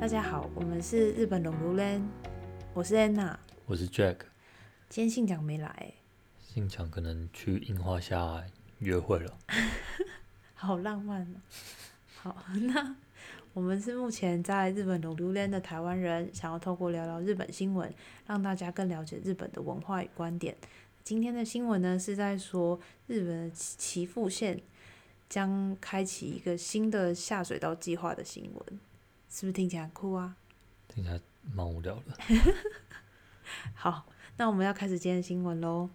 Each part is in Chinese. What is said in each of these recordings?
大家好，我们是日本龙如 n，我是安娜。我是 Jack，今天信长没来，信强可能去樱花下约会了。好浪漫哦。好，那我们是目前在日本龙如 n 的台湾人，想要透过聊聊日本新闻，让大家更了解日本的文化与观点。今天的新闻呢，是在说日本的岐岐阜县将开启一个新的下水道计划的新闻，是不是听起来很酷啊？听起来蛮无聊的。好，那我们要开始今天的新闻喽。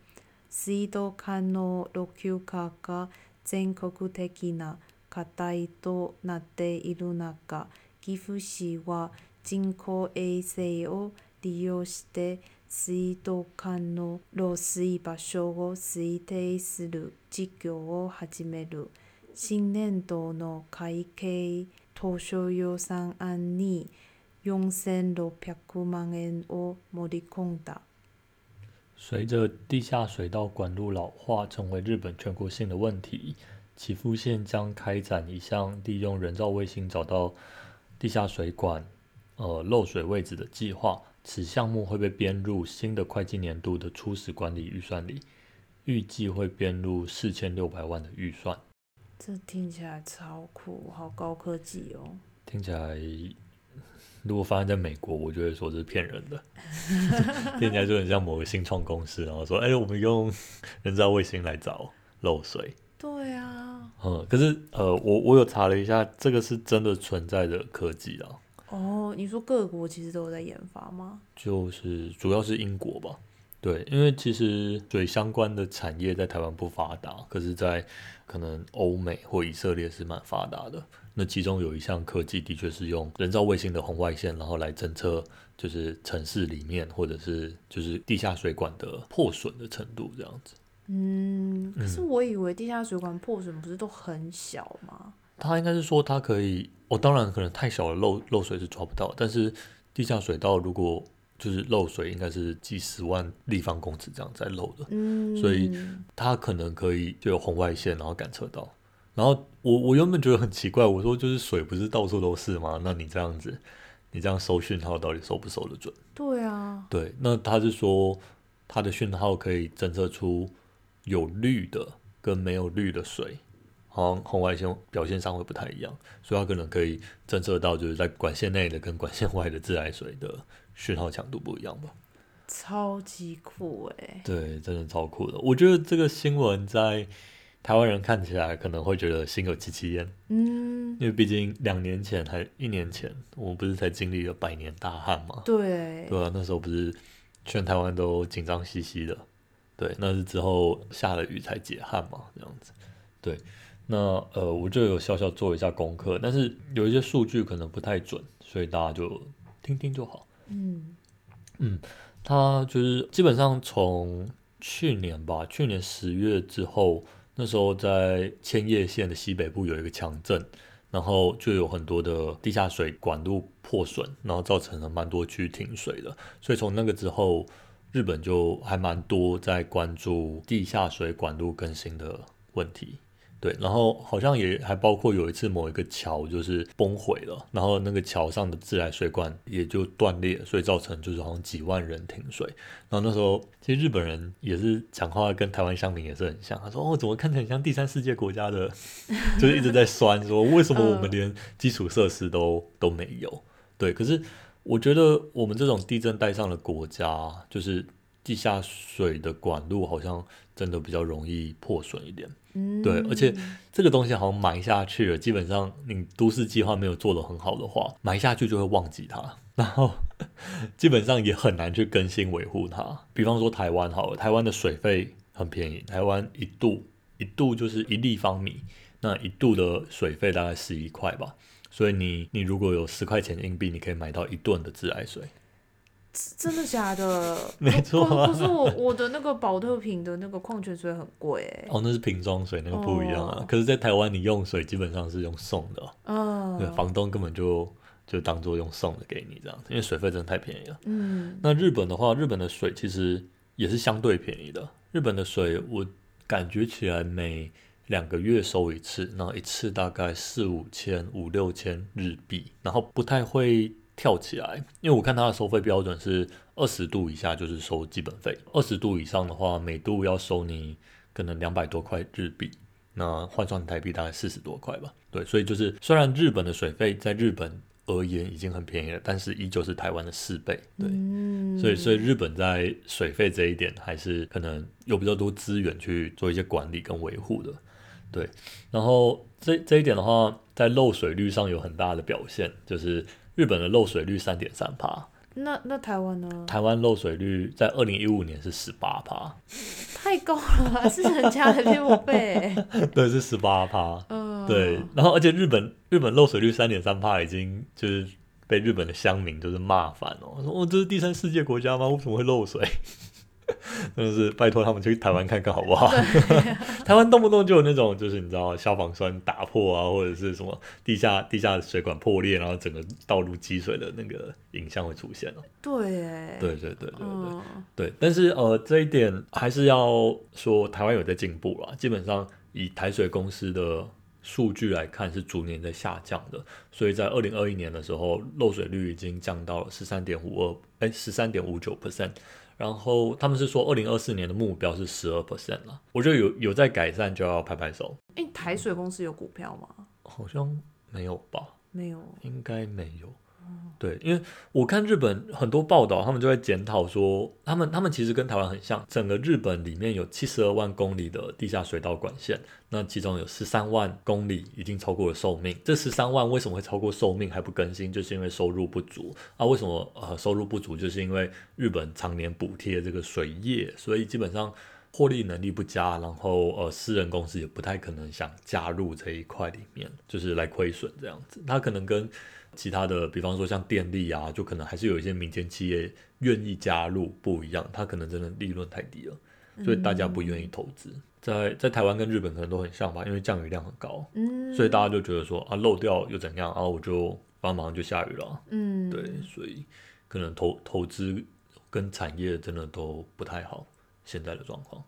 水道管の老朽化が全国的な課題となっている中、岐阜市は人工衛星を利用して水道管の漏水場所を推定する事業を始める。新年度の会計当初予算案に4600万円を盛り込んだ。随着地下水道管路老化成为日本全国性的问题，岐阜县将开展一项利用人造卫星找到地下水管呃漏水位置的计划。此项目会被编入新的会计年度的初始管理预算里，预计会编入四千六百万的预算。 这听起来超酷，好高科技哦！听起来，如果发生在美国，我就会说这是骗人的。听起来就很像某个新创公司，然后说：“哎、我们用人造卫星来找漏水。对啊，”嗯，可是呃，我我有查了一下，这个是真的存在的科技啊，哦，你说各国其实都有在研发吗？就是主要是英国吧。对，因为其实水相关的产业在台湾不发达，可是，在可能欧美或以色列是蛮发达的。那其中有一项科技的确是用人造卫星的红外线，然后来侦测就是城市里面或者是就是地下水管的破损的程度这样子。嗯，可是我以为地下水管破损不是都很小吗？它应该是说它可以，哦，当然可能太小了漏漏水是抓不到，但是地下水道如果就是漏水，应该是几十万立方公尺这样在漏的。嗯，所以它可能可以就有红外线，然后感测到。然后我我原本觉得很奇怪，我说就是水不是到处都是吗？那你这样子，你这样收讯号到底收不收得准？对啊，对，那他是说他的讯号可以侦测出有绿的跟没有绿的水，好像红外线表现上会不太一样，所以它可能可以侦测到就是在管线内的跟管线外的自来水的讯号强度不一样吧。超级酷哎！对，真的超酷的。我觉得这个新闻在台湾人看起来可能会觉得心有戚戚焉，嗯，因为毕竟两年前还一年前，我们不是才经历了百年大旱嘛？对，对啊，那时候不是全台湾都紧张兮兮的。对，那是之后下了雨才解旱嘛，这样子。对，那呃，我就有小小做一下功课，但是有一些数据可能不太准，所以大家就听听就好。嗯嗯，它就是基本上从去年吧，去年十月之后，那时候在千叶县的西北部有一个强震，然后就有很多的地下水管路破损，然后造成了蛮多区停水的。所以从那个之后，日本就还蛮多在关注地下水管路更新的问题。对，然后好像也还包括有一次某一个桥就是崩毁了，然后那个桥上的自来水管也就断裂，所以造成就是好像几万人停水。然后那时候其实日本人也是讲话跟台湾乡民也是很像，他说哦怎么看起来很像第三世界国家的，就是一直在酸说为什么我们连基础设施都都没有。对，可是我觉得我们这种地震带上的国家，就是地下水的管路好像真的比较容易破损一点。嗯，对，而且这个东西好像埋下去了，基本上你都市计划没有做得很好的话，埋下去就会忘记它，然后基本上也很难去更新维护它。比方说台湾好了，台湾的水费很便宜，台湾一度一度就是一立方米，那一度的水费大概十一块吧，所以你你如果有十块钱硬币，你可以买到一吨的自来水。真的假的？没错啊是我我的那个保特瓶的那个矿泉水很贵哎。哦，那是瓶装水，那个不一样啊。哦可是，在台湾你用水基本上是用送的嗯房东根本就就当做用送的给你这样子，因为水费真的太便宜了。嗯那日本的话，日本的水其实也是相对便宜的。日本的水我感觉起来每两个月收一次，然后一次大概四五千、五六千日币，然后不太会跳起来，因为我看它的收费标准是二十度以下就是收基本费，二十度以上的话每度要收你可能两百多块日币，那换算台币大概四十多块吧。对，所以就是虽然日本的水费在日本而言已经很便宜了，但是依旧是台湾的四倍。对，嗯，所以所以日本在水费这一点还是可能有比较多资源去做一些管理跟维护的。对，然后这这一点的话，在漏水率上有很大的表现，就是日本的漏水率三点三帕，那那台湾呢？台湾漏水率在二零一五年是十八帕，太高了，是人家的六倍。对，是十八帕。嗯，对，然后而且日本日本漏水率三点三帕已经就是被日本的乡民就是骂烦哦，说哦这是第三世界国家吗？为什么会漏水？真的是拜托他们去台湾看看好不好？台湾动不动就有那种就是你知道消防栓打破啊，或者是什么地下地下水管破裂，然后整个道路积水的那个影像会出现哦。对，哎，对对对对对。嗯，对，但是呃，这一点还是要说台湾有在进步啦。基本上以台水公司的数据来看，是逐年在下降的。所以在二零二一年的时候，漏水率已经降到了十三点五二，哎，十三点五九 percent。然后他们是说，二零二四年的目标是十二 percent 了。我觉得有有在改善，就要拍拍手。哎，台水公司有股票吗？好像没有吧？没有。应该没有。对，因为我看日本很多报道，他们就在检讨说，他们他们其实跟台湾很像，整个日本里面有七十二万公里的地下水道管线，那其中有十三万公里已经超过了寿命。这十三万为什么会超过寿命还不更新？就是因为收入不足啊。为什么呃收入不足？就是因为日本常年补贴这个水业，所以基本上获利能力不佳，然后呃私人公司也不太可能想加入这一块里面，就是来亏损这样子。它可能跟其他的，比方说像电力啊，就可能还是有一些民间企业愿意加入不一样，它可能真的利润太低了，所以大家不愿意投资。在在台湾跟日本可能都很像吧，因为降雨量很高，嗯，所以大家就觉得说啊漏掉又怎样啊，我就帮忙就下雨了，嗯，对，所以可能投投资跟产业真的都不太好，现在的状况。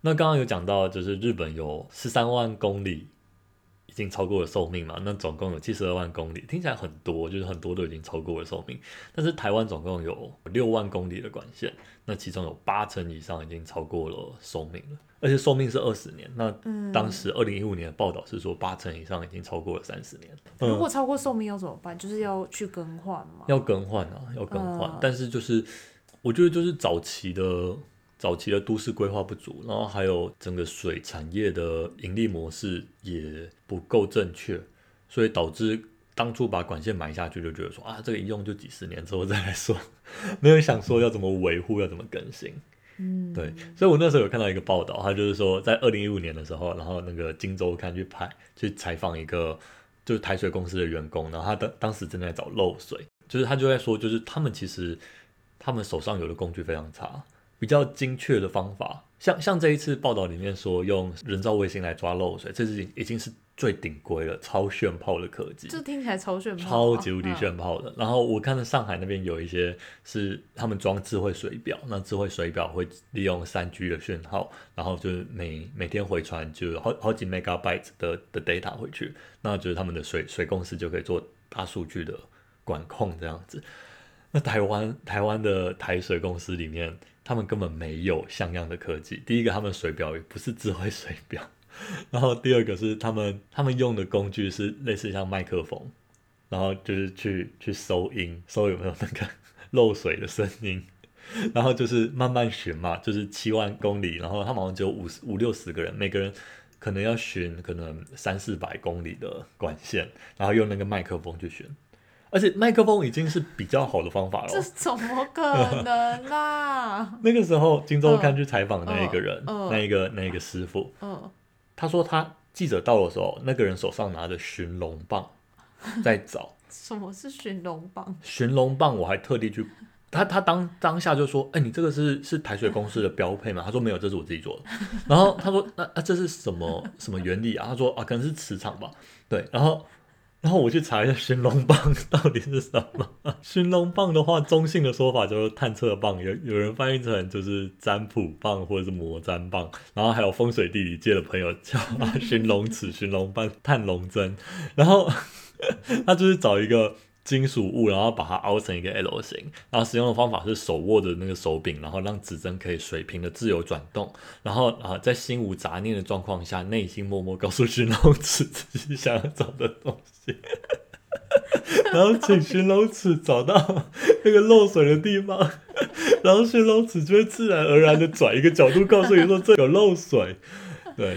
那刚刚有讲到，就是日本有十三万公里已经超过了寿命嘛，那总共有七十二万公里，听起来很多，就是很多都已经超过了寿命。但是台湾总共有六万公里的管线，那其中有八成以上已经超过了寿命了，而且寿命是二十年。那嗯当时二零一五年的报道是说八成以上已经超过了三十年。如果超过寿命要怎么办？就是要去更换吗？要更换啊，要更换，嗯但是就是我觉得就是早期的早期的都市规划不足，然后还有整个水产业的盈利模式也不够正确，所以导致当初把管线埋下去就觉得说啊，这个一用就几十年之后再来说，没有想说要怎么维护，要怎么更新。嗯，对，所以我那时候有看到一个报道，他就是说，在二零一五年的时候，然后那个《金周刊》去拍去采访一个就是台水公司的员工，然后他当当时正在找漏水，就是他就在说，就是他们其实他们手上有的工具非常差，比较精确的方法，像像这一次报道里面说用人造卫星来抓漏水，这是已经是最顶规了，超炫炮的科技，这听起来超炫炮啊，超级无敌嗯炫炮的。然后我看到上海那边有一些是他们装智慧水表，那智慧水表会利用三 G 的讯号，然后就是每每天回传就好好几 megabyte 的的 data 回去，那就是他们的水水公司就可以做大数据的管控这样子。那台湾台湾的台水公司里面，他们根本没有像样的科技。第一个，他们水表也不是智慧水表，然后第二个是他们他们用的工具是类似像麦克风，然后就是去去收音，收有没有那个漏水的声音，然后就是慢慢寻嘛，就是七万公里，然后他们好像只有五十五六十个人，每个人可能要寻可能三四百公里的管线，然后用那个麦克风去寻。而且麦克风已经是比较好的方法了这。怎么可能啦？那个时候，《金周刊》去采访那一个人，嗯嗯那一个那一个师傅，嗯，他说他记者到的时候，那个人手上拿着寻龙棒 在找什么是寻龙棒？寻龙棒，我还特地去。他他当当下就说：“哎、你这个是是台水公司的标配吗？”他说：“没有，这是我自己做的。” 然后他说：“那那这是什么什么原理啊？”他说：“啊，可能是磁场吧。”对，然后然后我去查一下寻龙棒 到底是什么。寻龙棒的话，中性的说法就是探测棒，有有人翻译成就是占卜棒或者是魔占棒，然后还有风水地理界的朋友叫 寻龙尺、寻龙棒、探龙针，然后 他就是找一个金属物，然后把它凹成一个 L 型，然后使用的方法是手握着那个手柄，然后让指针可以水平的自由转动，然后啊，在心无杂念的状况下，内心默默告诉寻龙尺自己想要找的东西，然后请寻龙尺找到那个漏水的地方，然后寻龙尺就会自然而然的转一个角度，告诉你说这有漏水，对。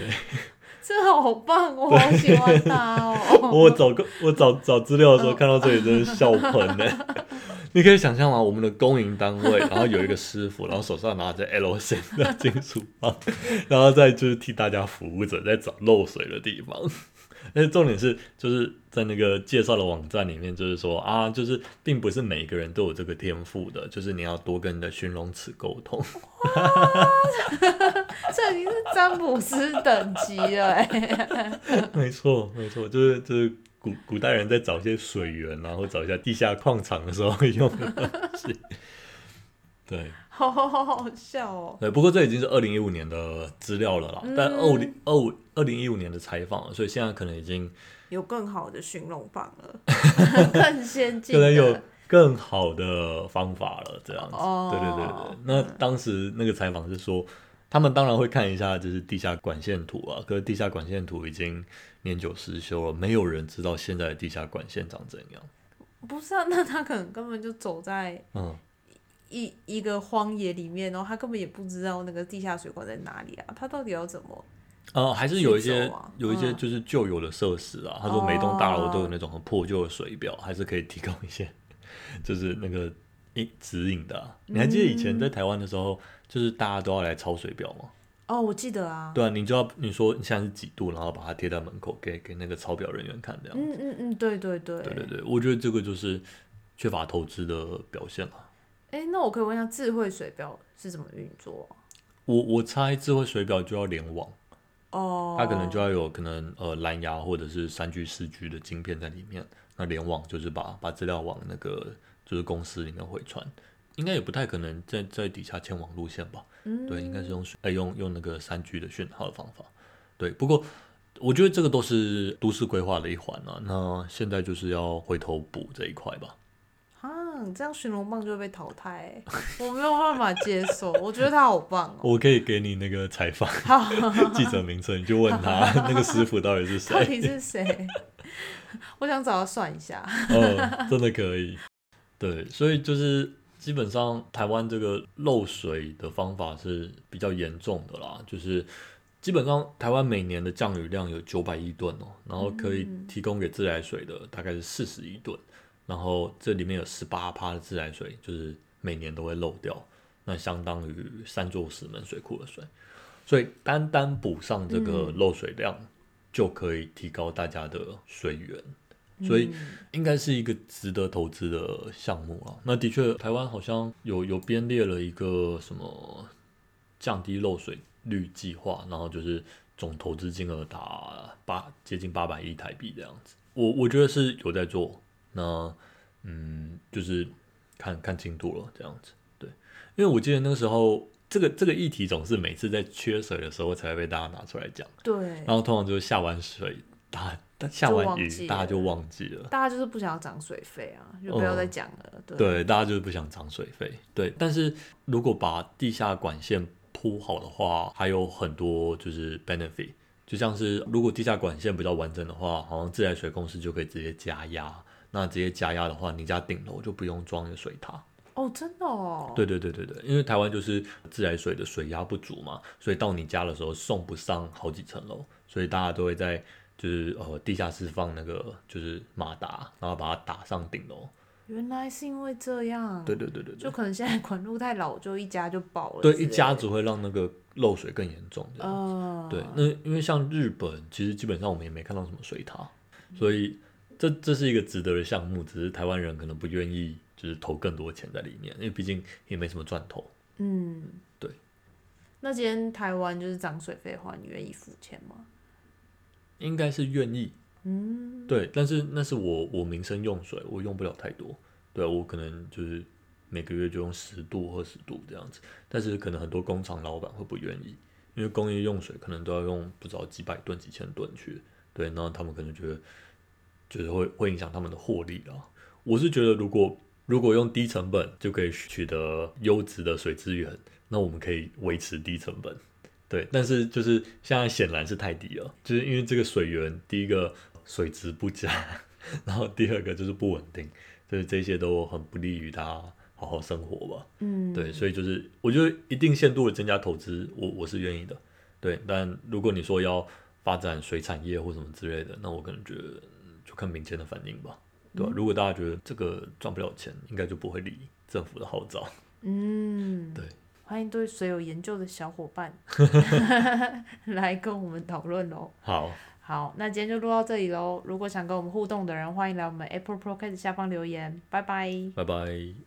这好棒，我好喜欢他哦！我找个我找找资料的时候看到这里真的笑喷呢。你可以想象吗？我们的公营单位，然后有一个师傅，然后手上拿着 L 型的金属棒，然后再就是替大家服务着，在找漏水的地方。但是重点是，就是在那个介绍的网站里面，就是说啊，就是并不是每个人都有这个天赋的，就是你要多跟你的寻龙尺沟通。这已经是占卜师等级了哎。没错，没错，就是就是古古代人在找一些水源，然后找一下地下矿场的时候 用的东西。对。好好好笑哦！对，不过这已经是二零一五年的资料了啦。但二零二五二零一五年的采访，所以现在可能已经有更好的寻龙棒了，更先进，可能有更好的方法了。这样子，对对对对。那当时那个采访是说，他们当然会看一下就是地下管线图啊，可是地下管线图已经年久失修了，没有人知道现在的地下管线长怎样。不是啊，那他可能根本就走在嗯。一一个荒野里面，然后他根本也不知道那个地下水管在哪里啊，他到底要怎么？呃，还是有一些有一些就是旧有的设施啊。他说每栋大楼都有那种很破旧的水表，还是可以提供一些，就是那个一指引的。你还记得以前在台湾的时候，就是大家都要来抄水表吗？哦，我记得啊。对啊，你就要你说你现在是几度，然后把它贴在门口给给那个抄表人员看这样。嗯嗯嗯，对对对。对对对，我觉得这个就是缺乏投资的表现了。哎，那我可以问一下，智慧水表是怎么运作？我我猜智慧水表就要联网哦，它可能就要有可能呃蓝牙或者是三 G 四 G 的晶片在里面。那联网就是把把资料往那个就是公司里面回传，应该也不太可能在在底下牵网路线吧？嗯，对，应该是用哎用用那个三 G 的讯号的方法。对，不过我觉得这个都是都市规划的一环啊。那现在就是要回头补这一块吧。这样寻龙棒就会被淘汰，我没有办法接受。我觉得他好棒哦。我可以给你那个采访 记者名称，你就问他那个师傅到底是 谁？到底是谁？我想找他算一下。嗯，真的可以。对，所以就是基本上台湾这个漏水的方法是比较严重的啦。就是基本上台湾每年的降雨量有九百亿吨哦，然后可以提供给自来水的大概是四十亿吨。然后这里面有十八趴的自来水，就是每年都会漏掉，那相当于三座石门水库的水，所以单单补上这个漏水量，就可以提高大家的水源，所以应该是一个值得投资的项目啊。那的确，台湾好像有有编列了一个什么降低漏水率计划，然后就是总投资金额达八接近八百亿台币这样子，我我觉得是有在做。那，嗯，就是看看进度了，这样子，对，因为我记得那个时候，这个这个议题总是每次在缺水的时候才会被大家拿出来讲，对，然后通常就是下完水，大下完雨，大家就忘记了，大家就是不想要涨水费啊，就不要再讲了，对，大家就是不想涨水费，对，但是如果把地下管线铺好的话，还有很多就是 benefit，就像是如果地下管线比较完整的话，好像自来水公司就可以直接加压。那直接加压的话，你家顶楼就不用装水塔哦，真的哦。对对对对对，因为台湾就是自来水的水压不足嘛，所以到你家的时候送不上好几层楼，所以大家都会在就是呃地下室放那个就是马达，然后把它打上顶楼。原来是因为这样。对对对对。就可能现在管路太老，就一家就爆了。对，一家只会让那个漏水更严重。哦。对，那因为像日本，其实基本上我们也没看到什么水塔，所以。这这是一个值得的项目，只是台湾人可能不愿意，就是投更多钱在里面，因为毕竟也没什么赚头。嗯，对。那今天台湾就是涨水费的话，你愿意付钱吗？应该是愿意。嗯，对，但是那是我我民生用水，我用不了太多。对我可能就是每个月就用十度、二十度这样子，但是可能很多工厂老板会不愿意，因为工业用水可能都要用不知道几百吨、几千吨去，对，然后他们可能觉得。就是会会影响他们的获利啊。我是觉得如果如果用低成本就可以取得优质的水资源，那我们可以维持低成本。对，但是就是现在显然是太低了，就是因为这个水源，第一个水质不佳，然后第二个就是不稳定，就是这些都很不利于大家好好生活吧。嗯，对，所以就是我觉得一定限度的增加投资，我我是愿意的。对，但如果你说要发展水产业或什么之类的，那我可能觉得看民间的反应吧，对吧、如果大家觉得这个赚不了钱，应该就不会理政府的号召。嗯，对，欢迎对水有研究的小伙伴 来跟我们讨论喽。好，好，那今天就录到这里喽。如果想跟我们互动的人，欢迎来我们 Apple Podcast 下方留言。拜拜。拜拜。